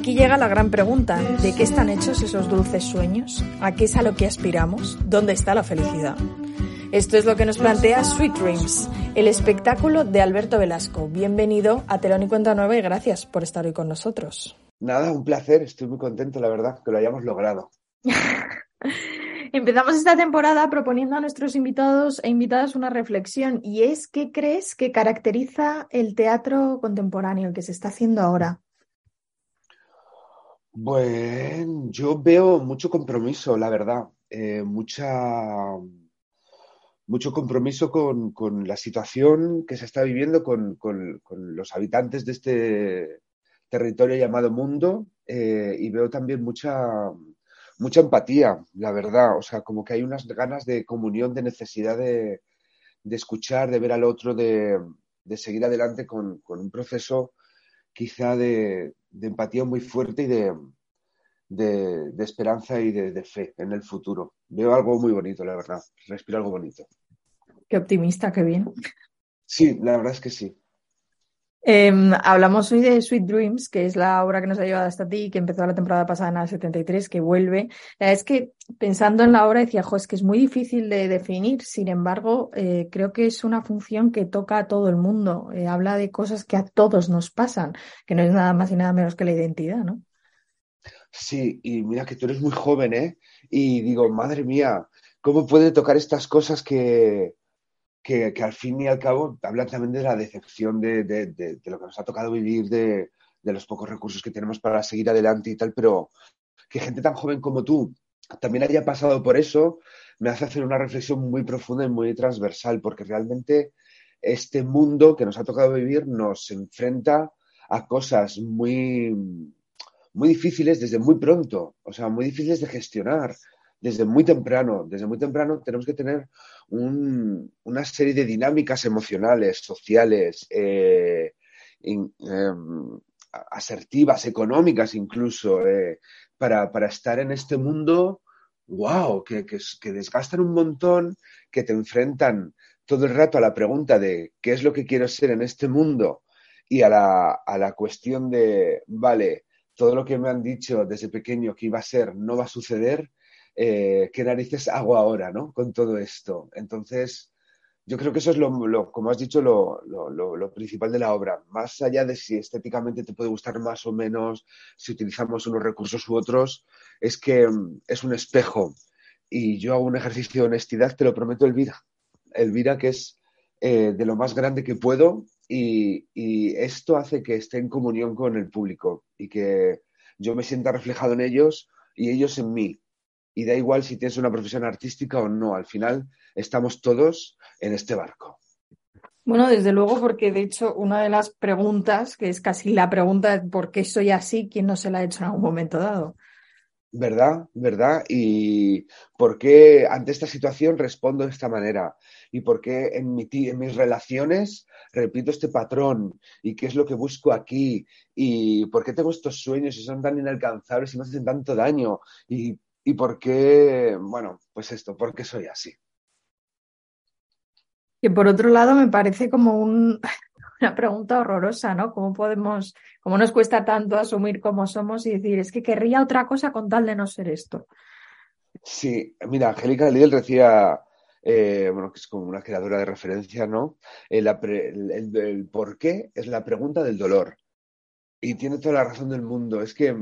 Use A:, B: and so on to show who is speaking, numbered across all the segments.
A: aquí llega la gran pregunta, ¿de qué están hechos esos dulces sueños? ¿A qué es a lo que aspiramos? ¿Dónde está la felicidad? Esto es lo que nos plantea Sweet Dreams, el espectáculo de Alberto Velasco. Bienvenido a Telón y Cuenta Nueva y gracias por estar hoy con nosotros.
B: Nada, un placer, estoy muy contento, la verdad, que lo hayamos logrado.
A: Empezamos esta temporada proponiendo a nuestros invitados e invitadas una reflexión y es ¿qué crees que caracteriza el teatro contemporáneo, el que se está haciendo ahora?
B: Bueno, yo veo mucho compromiso, la verdad, eh, mucha, mucho compromiso con, la situación que se está viviendo con, los habitantes de este territorio llamado mundo eh, y veo también mucha, mucha empatía, la verdad, o sea, como que hay unas ganas de comunión, de necesidad de, escuchar, de ver al otro, de, seguir adelante con un proceso quizá de, de empatía muy fuerte y de, de, esperanza y de, fe en el futuro. Veo algo muy bonito, la verdad. Respiro algo bonito.
A: Qué optimista, qué bien.
B: Sí, la verdad es que sí.
A: Em, hablamos hoy de Sweet Dreams, que es la obra que nos ha llevado hasta ti, que empezó la temporada pasada en el 73, que vuelve. La es que pensando en la obra decía, jo, es que es muy difícil de definir, sin embargo, eh, creo que es una función que toca a todo el mundo, eh, habla de cosas que a todos nos pasan, que no es nada más y nada menos que la identidad, ¿no?
B: Sí, y mira que tú eres muy joven, ¿eh? Y digo, madre mía, ¿cómo puede tocar estas cosas que, que, al fin y al cabo hablan también de la decepción de, lo que nos ha tocado vivir, de, los pocos recursos que tenemos para seguir adelante y tal, pero que gente tan joven como tú también haya pasado por eso, me hace hacer una reflexión muy profunda y muy transversal, porque realmente este mundo que nos ha tocado vivir nos enfrenta a cosas muy, muy difíciles desde muy pronto, o sea, muy difíciles de gestionar desde muy temprano. Desde muy temprano tenemos que tener una serie de dinámicas emocionales, sociales, eh, em, asertivas, económicas incluso, eh, para, estar en este mundo, wow, que, que, desgastan un montón, que te enfrentan todo el rato a la pregunta de qué es lo que quiero ser en este mundo y a la, a la cuestión de, vale, todo lo que me han dicho desde pequeño que iba a ser no va a suceder, eh, qué narices hago ahora, ¿no? Con todo esto. Entonces, yo creo que eso es lo, como has dicho, lo, principal de la obra. Más allá de si estéticamente te puede gustar más o menos, si utilizamos unos recursos u otros, es que mm, es un espejo. Y yo hago un ejercicio de honestidad, te lo prometo, Elvira. Elvira, que es eh, de lo más grande que puedo, y, esto hace que esté en comunión con el público y que yo me sienta reflejado en ellos y ellos en mí y da igual si tienes una profesión artística o no, al final estamos todos en este barco.
A: Bueno, desde luego, porque de hecho una de las preguntas, que es casi la pregunta de por qué soy así, ¿quién no se la ha hecho en algún momento dado?
B: ¿Verdad? ¿Verdad? ¿Y por qué ante esta situación respondo de esta manera? ¿Y por qué en, en mis relaciones repito este patrón? ¿Y qué es lo que busco aquí? ¿Y por qué tengo estos sueños y son tan inalcanzables y me hacen tanto daño? ¿Y y por qué, bueno, pues esto, por qué soy así.
A: Que por otro lado me parece como un, una pregunta horrorosa, ¿no? ¿Cómo podemos, cómo nos cuesta tanto asumir cómo somos y decir, es que querría otra cosa con tal de no ser esto?
B: Sí, mira, Angélica Lidl decía, eh, bueno, que es como una creadora de referencia, ¿no? El, el, por qué es la pregunta del dolor. Y tiene toda la razón del mundo. Es que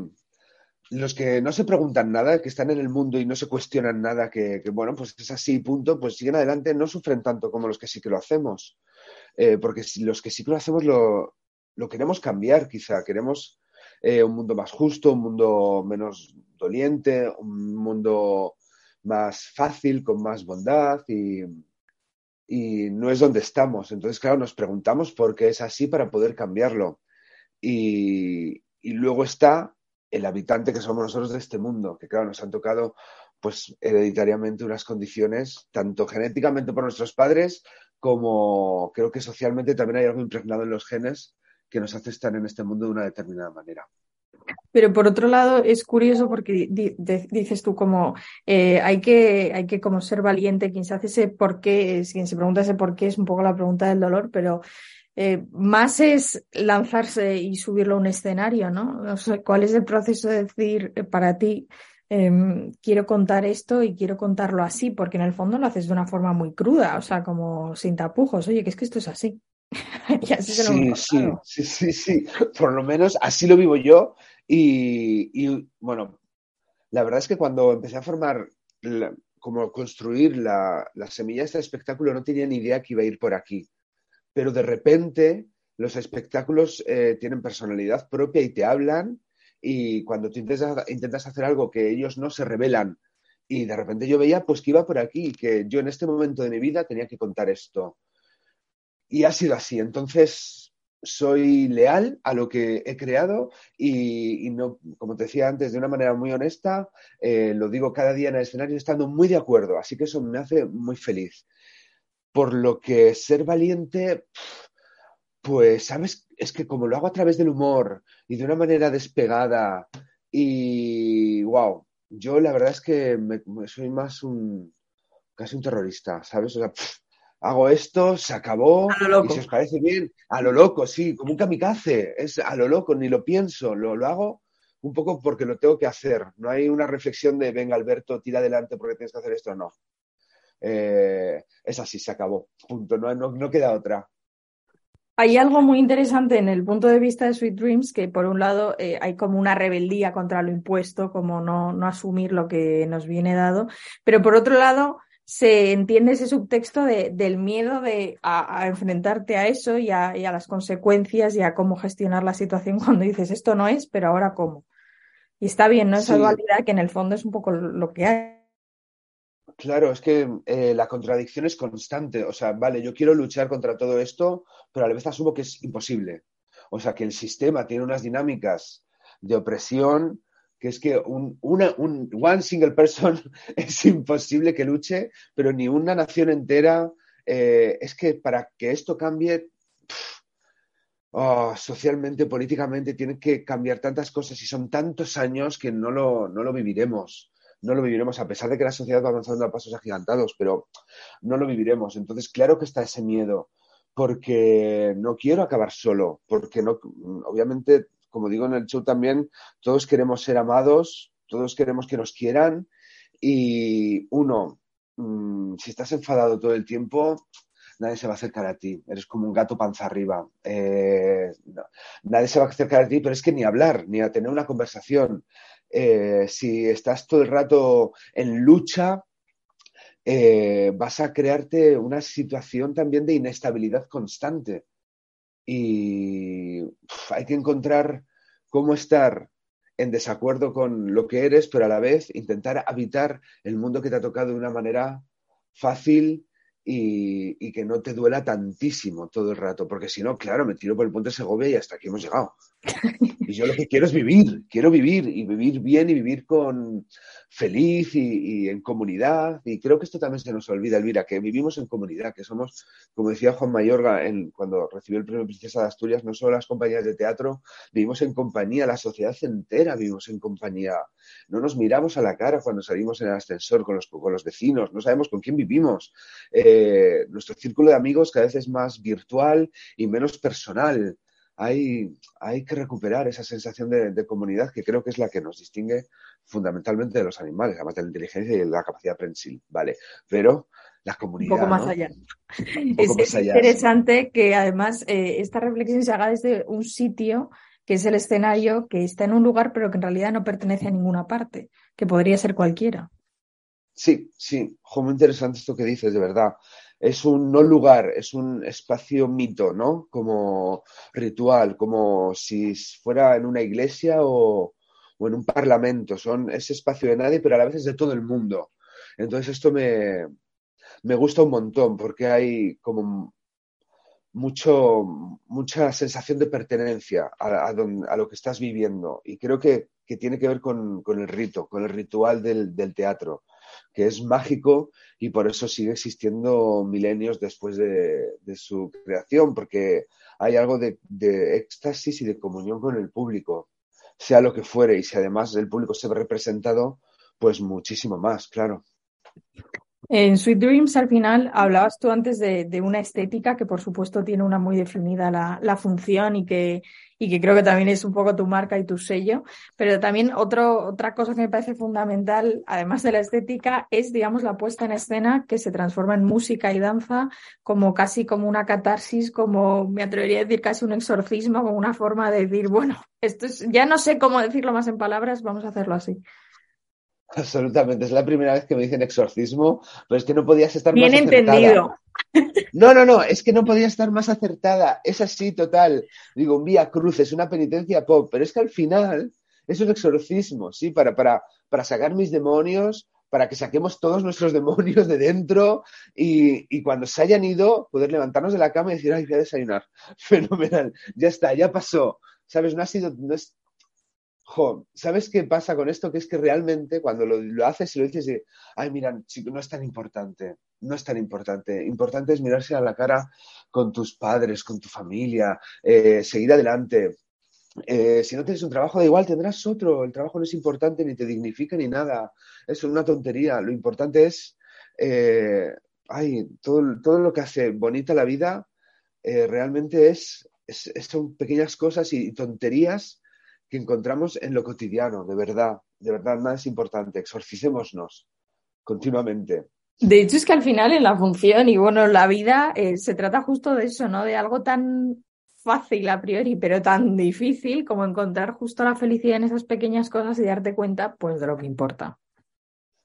B: los que no se preguntan nada, que están en el mundo y no se cuestionan nada, que, bueno, pues es así, punto, pues siguen adelante, no sufren tanto como los que sí que lo hacemos. Eh, porque los que sí que lo hacemos lo, queremos cambiar, quizá. Queremos eh, un mundo más justo, un mundo menos doliente, un mundo más fácil, con más bondad y, y no es donde estamos. Entonces, claro, nos preguntamos por qué es así para poder cambiarlo. Y, y luego está el habitante que somos nosotros de este mundo, que claro, nos han tocado pues hereditariamente unas condiciones, tanto genéticamente por nuestros padres, como creo que socialmente también hay algo impregnado en los genes que nos hace estar en este mundo de una determinada manera.
A: Pero por otro lado es curioso porque dices tú como eh, hay que hay que como ser valiente quien se hace ese por qué, quien se pregunta ese por qué es un poco la pregunta del dolor, pero eh, más es lanzarse y subirlo a un escenario, ¿no? O sea, ¿Cuál es el proceso de decir eh, para ti, em, quiero contar esto y quiero contarlo así? Porque en el fondo lo haces de una forma muy cruda, o sea, como sin tapujos. Oye, que es que esto es así.
B: y así se lo sí, sí, sí, sí, Por lo menos así lo vivo yo. Y, y bueno, la verdad es que cuando empecé a formar como construir la, semilla de este espectáculo, no tenía ni idea que iba a ir por aquí. Pero de repente los espectáculos eh, tienen personalidad propia y te hablan y cuando tú intentas, intentas, hacer algo que ellos no se revelan y de repente yo veía pues que iba por aquí, que yo en este momento de mi vida tenía que contar esto. Y ha sido así. Entonces, soy leal a lo que he creado y, no, como te decía antes, de una manera muy honesta, eh, lo digo cada día en el escenario estando muy de acuerdo, así que eso me hace muy feliz. Por lo que ser valiente, pues, ¿sabes? Es que como lo hago a través del humor y de una manera despegada y, wow, yo la verdad es que soy más un, casi un terrorista, ¿sabes? O sea, hago esto, se acabó, y si os parece bien, a lo loco, sí, como un kamikaze, es a lo loco, ni lo pienso, lo, lo hago un poco porque lo tengo que hacer. No hay una reflexión de, venga Alberto, tira adelante porque tienes que hacer esto, no. Eh, es así, se acabó, punto, no, no, queda otra.
A: Hay algo muy interesante en el punto de vista de Sweet Dreams, que por un lado eh, hay como una rebeldía contra lo impuesto, como no, no asumir lo que nos viene dado, pero por otro lado se entiende ese subtexto de, del miedo de, a, enfrentarte a eso y a, las consecuencias y a cómo gestionar la situación cuando dices esto no es, pero ahora cómo. Y está bien, ¿no? Esa dualidad que en el fondo es un poco lo que hay.
B: Claro, es que eh, la contradicción es constante. O sea, vale, yo quiero luchar contra todo esto, pero a la vez asumo que es imposible. O sea, que el sistema tiene unas dinámicas de opresión que es que un, una, un one single person es imposible que luche, pero ni una nación entera. Eh, es que para que esto cambie, oh, socialmente, políticamente, tiene que cambiar tantas cosas y son tantos años que no lo, no lo viviremos. No lo viviremos, a pesar de que la sociedad va avanzando a pasos agigantados, pero no lo viviremos. Entonces, claro que está ese miedo, porque no quiero acabar solo, porque no, obviamente como digo en el show también, todos queremos ser amados, todos queremos que nos quieran y uno, mm, si estás enfadado todo el tiempo, nadie se va a acercar a ti. Eres como un gato panza arriba. Eh, nadie se va a acercar a ti, pero es que ni hablar, ni a tener una conversación. Eh, si estás todo el rato en lucha, eh, vas a crearte una situación también de inestabilidad constante y hay que encontrar cómo estar en desacuerdo con lo que eres, pero a la vez intentar habitar el mundo que te ha tocado de una manera fácil y, que no te duela tantísimo todo el rato, porque si no, claro, me tiro por el puente de Segovia y hasta aquí hemos llegado. Y yo lo que quiero es vivir, quiero vivir y vivir bien y vivir con feliz y, en comunidad. Y creo que esto también se nos olvida, Elvira, que vivimos en comunidad, que somos, como decía Juan Mayorga cuando recibió el premio Princesa de Asturias, no solo las compañías de teatro, vivimos en compañía, la sociedad entera vivimos en compañía. No nos miramos a la cara cuando salimos en el ascensor con los, con los vecinos, no sabemos con quién vivimos. Eh, nuestro círculo de amigos cada vez es más virtual y menos personal hay, hay que recuperar esa sensación de, comunidad que creo que es la que nos distingue fundamentalmente de los animales, además de la inteligencia y la capacidad prensil, ¿vale? Pero la comunidad.
A: Un poco más allá. es, interesante que además eh, esta reflexión se haga desde un sitio que es el escenario, que está en un lugar, pero que en realidad no pertenece a ninguna parte, que podría ser cualquiera.
B: Sí, sí, muy interesante esto que dices, de verdad es un no lugar, es un espacio mito, ¿no? Como ritual, como si fuera en una iglesia o, en un parlamento. Son ese espacio de nadie, pero a la vez es de todo el mundo. Entonces esto me, me gusta un montón porque hay como mucho, mucha sensación de pertenencia a, lo que estás viviendo. Y creo que, tiene que ver con, el rito, con el ritual del, del teatro que es mágico y por eso sigue existiendo milenios después de, su creación, porque hay algo de, éxtasis y de comunión con el público, sea lo que fuere, y si además el público se ve representado, pues muchísimo más, claro.
A: En Sweet Dreams, al final, hablabas tú antes de, una estética que, por supuesto, tiene una muy definida la, función y que, y que creo que también es un poco tu marca y tu sello. Pero también otro, otra cosa que me parece fundamental, además de la estética, es, digamos, la puesta en escena que se transforma en música y danza como casi como una catarsis, como me atrevería a decir casi un exorcismo, como una forma de decir, bueno, esto es, ya no sé cómo decirlo más en palabras, vamos a hacerlo así.
B: Absolutamente, es la primera vez que me dicen exorcismo, pero es que no podías estar
A: más
B: acertada.
A: entendido.
B: No, no, no, es que no podía estar más acertada. Es así, total. Digo, un vía cruz, es una penitencia pop, pero es que al final es un exorcismo, ¿sí? Para, para, para sacar mis demonios, para que saquemos todos nuestros demonios de dentro y, y, cuando se hayan ido, poder levantarnos de la cama y decir, ay, voy a desayunar. Fenomenal, ya está, ya pasó. ¿Sabes? No ha sido, no es, ¿sabes qué pasa con esto? Que es que realmente cuando lo, haces y lo dices, y, ay, mira, chico, no es tan importante, no es tan importante. Importante es mirarse a la cara con tus padres, con tu familia, eh, seguir adelante. Eh, si no tienes un trabajo, da igual, tendrás otro. El trabajo no es importante, ni te dignifica, ni nada. Es una tontería. Lo importante es, eh, ay, todo, todo, lo que hace bonita la vida realmente es, son pequeñas cosas y tonterías que encontramos en lo cotidiano, de verdad, de verdad, nada es importante, exorcicémonos continuamente.
A: De hecho, es que al final en la función y bueno, la vida eh, se trata justo de eso, ¿no? De algo tan fácil a priori, pero tan difícil como encontrar justo la felicidad en esas pequeñas cosas y darte cuenta, pues, de lo que importa.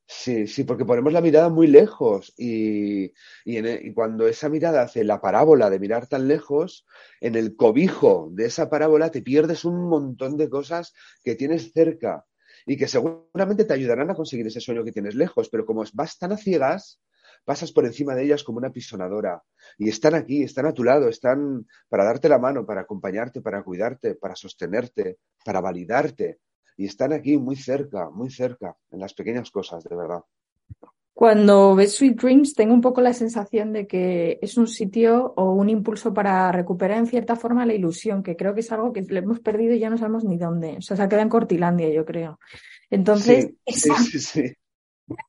B: Sí, sí, porque ponemos la mirada muy lejos y, e, y, cuando esa mirada hace la parábola de mirar tan lejos, en el cobijo de esa parábola te pierdes un montón de cosas que tienes cerca y que seguramente te ayudarán a conseguir ese sueño que tienes lejos, pero como vas tan a ciegas, pasas por encima de ellas como una pisonadora y están aquí, están a tu lado, están para darte la mano, para acompañarte, para cuidarte, para sostenerte, para validarte y están aquí muy cerca, muy cerca, en las pequeñas cosas, de verdad.
A: Cuando ves Sweet Dreams, tengo un poco la sensación de que es un sitio o un impulso para recuperar en cierta forma la ilusión, que creo que es algo que le hemos perdido y ya no sabemos ni dónde. O sea, se ha quedado en Cortilandia, yo creo. Entonces,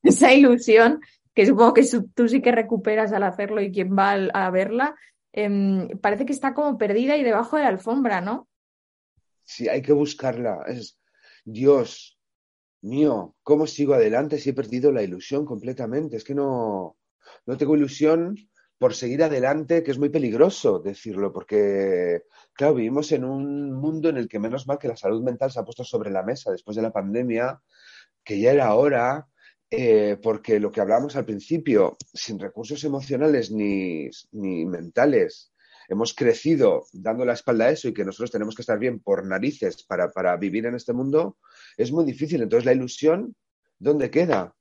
A: esa, ilusión, que supongo que tú sí que recuperas al hacerlo y quien va a verla, em, parece que está como perdida y debajo de la alfombra, ¿no?
B: Sí, hay que buscarla. Es, Dios mío, ¿cómo sigo adelante si he perdido la ilusión completamente? Es que no, no tengo ilusión por seguir adelante, que es muy peligroso decirlo, porque, claro, vivimos en un mundo en el que menos mal que la salud mental se ha puesto sobre la mesa después de la pandemia, que ya era hora, eh, porque lo que hablábamos al principio, sin recursos emocionales ni, ni mentales, hemos crecido dando la espalda a eso y que nosotros tenemos que estar bien por narices para, para vivir en este mundo, es muy difícil. Entonces, la ilusión, ¿dónde queda?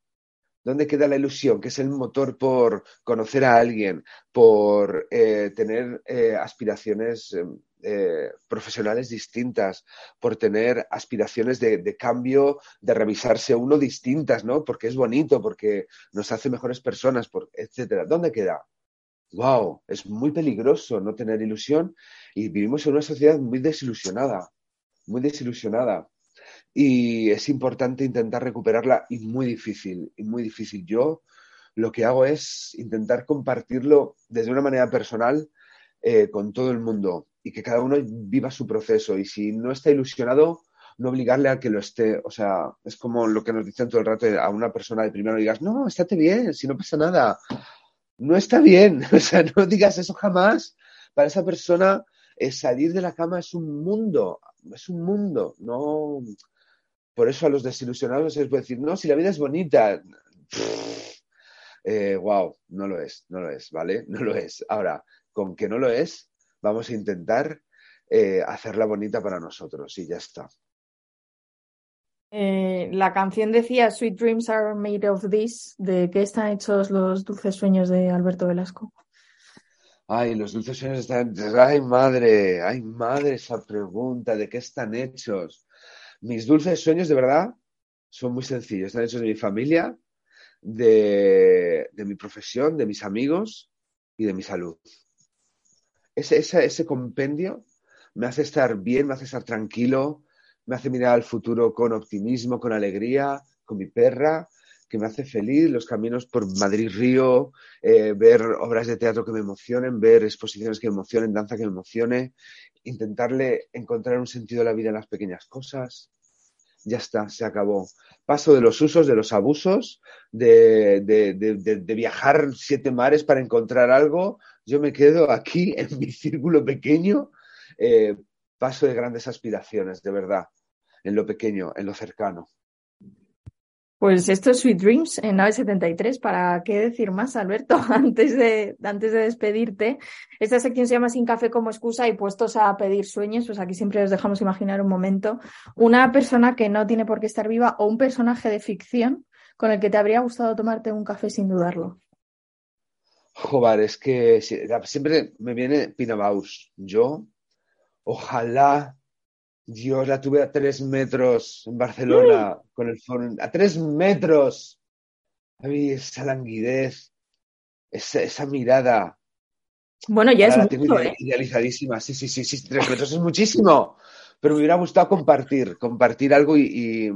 B: ¿Dónde queda la ilusión? Que es el motor por conocer a alguien, por eh, tener eh, aspiraciones eh, profesionales distintas, por tener aspiraciones de, de, cambio, de revisarse uno distintas, ¿no? Porque es bonito, porque nos hace mejores personas, por, etcétera. ¿Dónde queda? Wow, es muy peligroso no tener ilusión y vivimos en una sociedad muy desilusionada, muy desilusionada. Y es importante intentar recuperarla y muy difícil, y muy difícil. Yo lo que hago es intentar compartirlo desde una manera personal eh, con todo el mundo y que cada uno viva su proceso. Y si no está ilusionado, no obligarle a que lo esté. O sea, es como lo que nos dicen todo el rato a una persona de primero, digas, no, estate bien, si no pasa nada no está bien. O sea, no digas eso jamás. Para esa persona, eh, salir de la cama es un mundo, es un mundo. No, por eso a los desilusionados les a decir, no, si la vida es bonita. wow, eh, no lo es, no lo es, ¿vale? No lo es. Ahora, con que no lo es, vamos a intentar eh, hacerla bonita para nosotros y ya está.
A: Eh, la canción decía Sweet Dreams are made of this. ¿De qué están hechos los dulces sueños de Alberto Velasco?
B: Ay, los dulces sueños están. Ay, madre, ay, madre, esa pregunta, ¿de qué están hechos? Mis dulces sueños, de verdad, son muy sencillos. Están hechos de mi familia, de, mi profesión, de mis amigos y de mi salud. Ese, ese, ese compendio me hace estar bien, me hace estar tranquilo, me hace mirar al futuro con optimismo, con alegría, con mi perra, que me hace feliz, los caminos por Madrid-Río, eh, ver obras de teatro que me emocionen, ver exposiciones que me emocionen, danza que me emocione, intentarle encontrar un sentido a la vida en las pequeñas cosas. Ya está, se acabó. Paso de los usos, de los abusos, de, de, de, de viajar siete mares para encontrar algo. Yo me quedo aquí en mi círculo pequeño. Eh, paso de grandes aspiraciones, de verdad, en lo pequeño, en lo cercano.
A: Pues esto es Sweet Dreams en Nave 73. ¿Para qué decir más, Alberto? Antes de, antes de despedirte, esta sección se llama Sin café como excusa y puestos a pedir sueños, pues aquí siempre os dejamos imaginar un momento. Una persona que no tiene por qué estar viva o un personaje de ficción con el que te habría gustado tomarte un café sin dudarlo.
B: Joder, es que siempre me viene Pina Bausch. Yo, ojalá Dios, la tuve a tres metros en Barcelona con el foro. A tres metros. A mí esa languidez, esa, esa mirada.
A: Bueno, ya
B: Ahora
A: es mucho, ¿eh?
B: idealizadísima. Sí, sí, sí, sí, tres metros es muchísimo. Pero me hubiera gustado compartir, compartir algo y, y,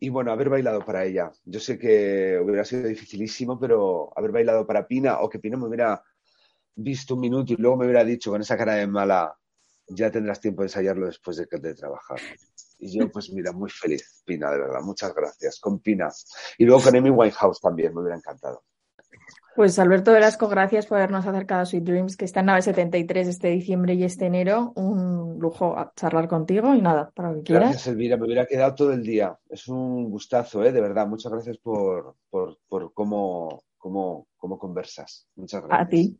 B: y, bueno, haber bailado para ella. Yo sé que hubiera sido dificilísimo, pero haber bailado para Pina o que Pina me hubiera visto un minuto y luego me hubiera dicho con esa cara de mala, ya tendrás tiempo de ensayarlo después de, de trabajar. Y yo, pues mira, muy feliz, Pina, de verdad. Muchas gracias. Con Pina. Y luego con Amy Winehouse también, me hubiera encantado.
A: Pues Alberto Velasco, gracias por habernos acercado a Sweet Dreams, que está en nave 73 este diciembre y este enero. Un lujo a charlar contigo y nada, para lo que quieras.
B: Gracias, Elvira. Me hubiera quedado todo el día. Es un gustazo, ¿eh? de verdad. Muchas gracias por, por, por cómo, cómo, cómo conversas. Muchas gracias.
A: A ti.